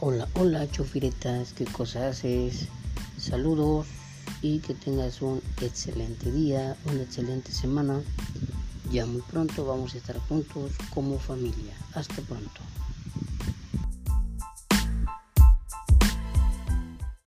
Hola, hola, chofiretas, ¿qué cosa haces? Saludos y que tengas un excelente día, una excelente semana. Ya muy pronto vamos a estar juntos como familia. Hasta pronto.